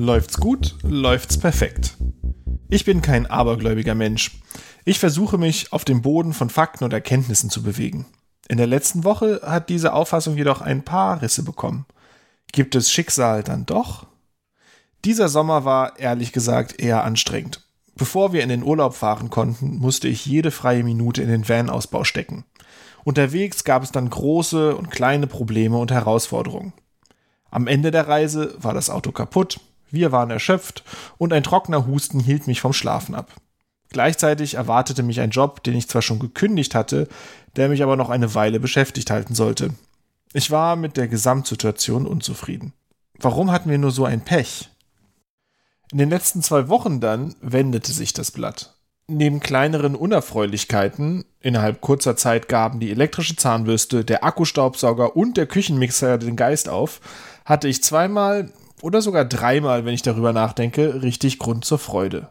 Läuft's gut, läuft's perfekt. Ich bin kein abergläubiger Mensch. Ich versuche mich auf dem Boden von Fakten und Erkenntnissen zu bewegen. In der letzten Woche hat diese Auffassung jedoch ein paar Risse bekommen. Gibt es Schicksal dann doch? Dieser Sommer war ehrlich gesagt eher anstrengend. Bevor wir in den Urlaub fahren konnten, musste ich jede freie Minute in den Van-Ausbau stecken. Unterwegs gab es dann große und kleine Probleme und Herausforderungen. Am Ende der Reise war das Auto kaputt, wir waren erschöpft und ein trockener Husten hielt mich vom Schlafen ab. Gleichzeitig erwartete mich ein Job, den ich zwar schon gekündigt hatte, der mich aber noch eine Weile beschäftigt halten sollte. Ich war mit der Gesamtsituation unzufrieden. Warum hatten wir nur so ein Pech? In den letzten zwei Wochen dann wendete sich das Blatt. Neben kleineren Unerfreulichkeiten, innerhalb kurzer Zeit gaben die elektrische Zahnbürste, der Akkustaubsauger und der Küchenmixer den Geist auf, hatte ich zweimal oder sogar dreimal, wenn ich darüber nachdenke, richtig Grund zur Freude.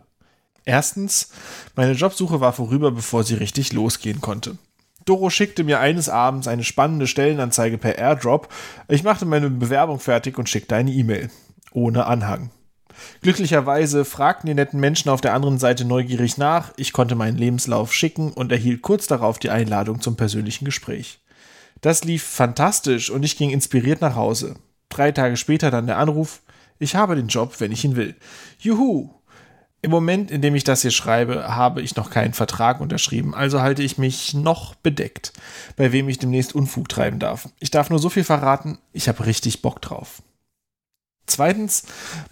Erstens, meine Jobsuche war vorüber, bevor sie richtig losgehen konnte. Doro schickte mir eines Abends eine spannende Stellenanzeige per Airdrop. Ich machte meine Bewerbung fertig und schickte eine E-Mail. Ohne Anhang. Glücklicherweise fragten die netten Menschen auf der anderen Seite neugierig nach, ich konnte meinen Lebenslauf schicken und erhielt kurz darauf die Einladung zum persönlichen Gespräch. Das lief fantastisch und ich ging inspiriert nach Hause. Drei Tage später dann der Anruf, ich habe den Job, wenn ich ihn will. Juhu! Im Moment, in dem ich das hier schreibe, habe ich noch keinen Vertrag unterschrieben, also halte ich mich noch bedeckt, bei wem ich demnächst Unfug treiben darf. Ich darf nur so viel verraten, ich habe richtig Bock drauf. Zweitens,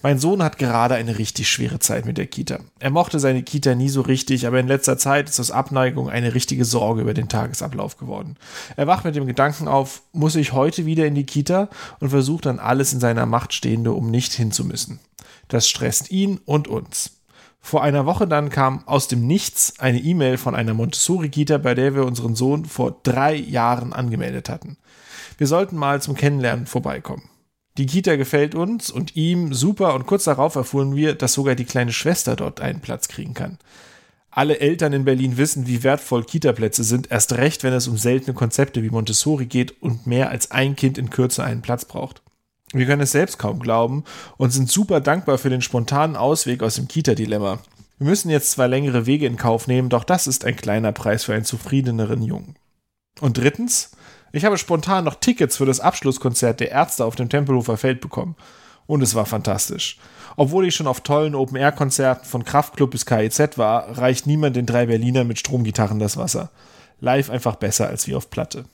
mein Sohn hat gerade eine richtig schwere Zeit mit der Kita. Er mochte seine Kita nie so richtig, aber in letzter Zeit ist aus Abneigung eine richtige Sorge über den Tagesablauf geworden. Er wacht mit dem Gedanken auf, muss ich heute wieder in die Kita und versucht dann alles in seiner Macht Stehende, um nicht hinzumüssen. Das stresst ihn und uns. Vor einer Woche dann kam aus dem Nichts eine E-Mail von einer Montessori-Kita, bei der wir unseren Sohn vor drei Jahren angemeldet hatten. Wir sollten mal zum Kennenlernen vorbeikommen. Die Kita gefällt uns und ihm super und kurz darauf erfuhren wir, dass sogar die kleine Schwester dort einen Platz kriegen kann. Alle Eltern in Berlin wissen, wie wertvoll Kita-Plätze sind, erst recht, wenn es um seltene Konzepte wie Montessori geht und mehr als ein Kind in Kürze einen Platz braucht. Wir können es selbst kaum glauben und sind super dankbar für den spontanen Ausweg aus dem Kita-Dilemma. Wir müssen jetzt zwar längere Wege in Kauf nehmen, doch das ist ein kleiner Preis für einen zufriedeneren Jungen. Und drittens, ich habe spontan noch Tickets für das Abschlusskonzert der Ärzte auf dem Tempelhofer Feld bekommen. Und es war fantastisch. Obwohl ich schon auf tollen Open-Air-Konzerten von Kraftklub bis KIZ war, reicht niemand den drei Berlinern mit Stromgitarren das Wasser. Live einfach besser als wie auf Platte.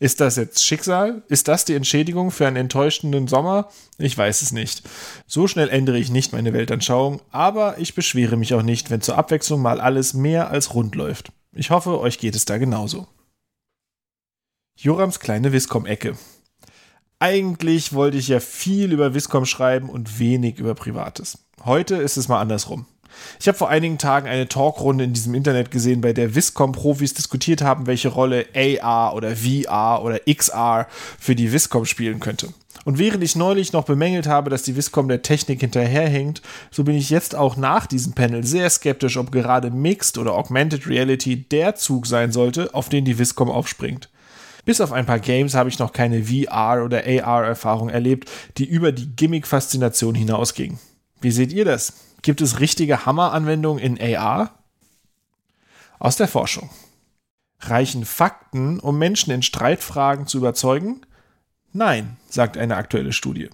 Ist das jetzt Schicksal? Ist das die Entschädigung für einen enttäuschenden Sommer? Ich weiß es nicht. So schnell ändere ich nicht meine Weltanschauung, aber ich beschwere mich auch nicht, wenn zur Abwechslung mal alles mehr als rund läuft. Ich hoffe, euch geht es da genauso. Jorams kleine Viscom-Ecke. Eigentlich wollte ich ja viel über Viscom schreiben und wenig über Privates. Heute ist es mal andersrum. Ich habe vor einigen Tagen eine Talkrunde in diesem Internet gesehen, bei der Viscom-Profis diskutiert haben, welche Rolle AR oder VR oder XR für die Viscom spielen könnte. Und während ich neulich noch bemängelt habe, dass die Viscom der Technik hinterherhinkt, so bin ich jetzt auch nach diesem Panel sehr skeptisch, ob gerade Mixed oder Augmented Reality der Zug sein sollte, auf den die Viscom aufspringt. Bis auf ein paar Games habe ich noch keine VR- oder AR-Erfahrung erlebt, die über die Gimmick-Faszination hinausging. Wie seht ihr das? Gibt es richtige Hammer-Anwendungen in AR? Aus der Forschung. Reichen Fakten, um Menschen in Streitfragen zu überzeugen? Nein, sagt eine aktuelle Studie.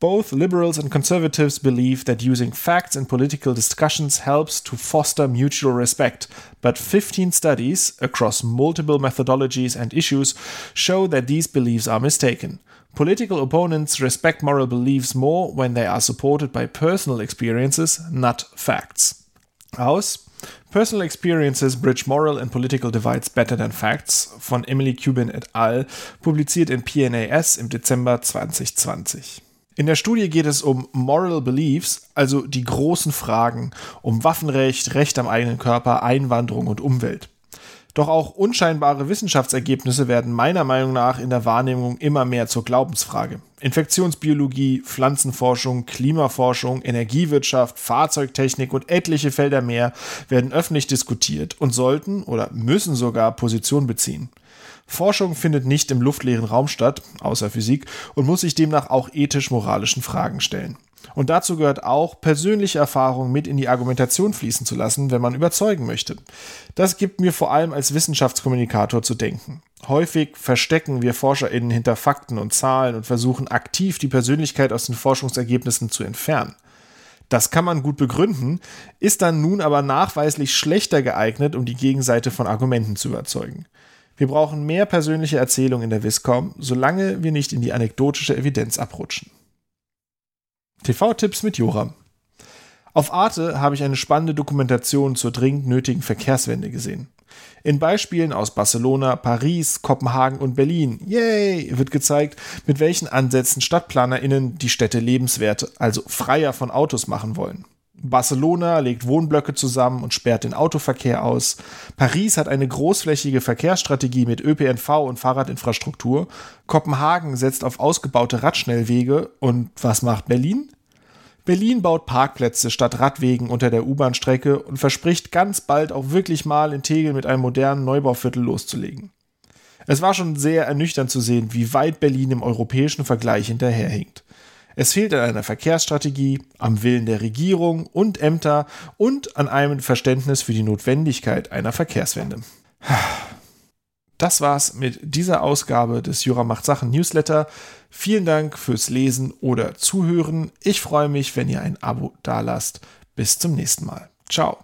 Both liberals and conservatives believe that using facts in political discussions helps to foster mutual respect, but 15 studies across multiple methodologies and issues show that these beliefs are mistaken. Political opponents respect moral beliefs more when they are supported by personal experiences, not facts. Aus Personal Experiences Bridge Moral and Political Divides Better Than Facts von Emily Cuban et al., publiziert in PNAS im Dezember 2020. In der Studie geht es um Moral Beliefs, also die großen Fragen um Waffenrecht, Recht am eigenen Körper, Einwanderung und Umwelt. Doch auch unscheinbare Wissenschaftsergebnisse werden meiner Meinung nach in der Wahrnehmung immer mehr zur Glaubensfrage. Infektionsbiologie, Pflanzenforschung, Klimaforschung, Energiewirtschaft, Fahrzeugtechnik und etliche Felder mehr werden öffentlich diskutiert und sollten oder müssen sogar Position beziehen. Forschung findet nicht im luftleeren Raum statt, außer Physik, und muss sich demnach auch ethisch-moralischen Fragen stellen. Und dazu gehört auch, persönliche Erfahrung mit in die Argumentation fließen zu lassen, wenn man überzeugen möchte. Das gibt mir vor allem als Wissenschaftskommunikator zu denken. Häufig verstecken wir ForscherInnen hinter Fakten und Zahlen und versuchen aktiv die Persönlichkeit aus den Forschungsergebnissen zu entfernen. Das kann man gut begründen, ist dann nun aber nachweislich schlechter geeignet, um die Gegenseite von Argumenten zu überzeugen. Wir brauchen mehr persönliche Erzählung in der Viscom, solange wir nicht in die anekdotische Evidenz abrutschen. TV-Tipps mit Joram. Auf Arte habe ich eine spannende Dokumentation zur dringend nötigen Verkehrswende gesehen. In Beispielen aus Barcelona, Paris, Kopenhagen und Berlin, yay, wird gezeigt, mit welchen Ansätzen StadtplanerInnen die Städte lebenswert, also freier von Autos machen wollen. Barcelona legt Wohnblöcke zusammen und sperrt den Autoverkehr aus. Paris hat eine großflächige Verkehrsstrategie mit ÖPNV und Fahrradinfrastruktur. Kopenhagen setzt auf ausgebaute Radschnellwege. Und was macht Berlin? Berlin baut Parkplätze statt Radwegen unter der U-Bahn-Strecke und verspricht ganz bald auch wirklich mal in Tegel mit einem modernen Neubauviertel loszulegen. Es war schon sehr ernüchternd zu sehen, wie weit Berlin im europäischen Vergleich hinterherhinkt. Es fehlt an einer Verkehrsstrategie, am Willen der Regierung und Ämter und an einem Verständnis für die Notwendigkeit einer Verkehrswende. Das war's mit dieser Ausgabe des Jura macht Sachen Newsletter. Vielen Dank fürs Lesen oder Zuhören. Ich freue mich, wenn ihr ein Abo dalasst. Bis zum nächsten Mal. Ciao.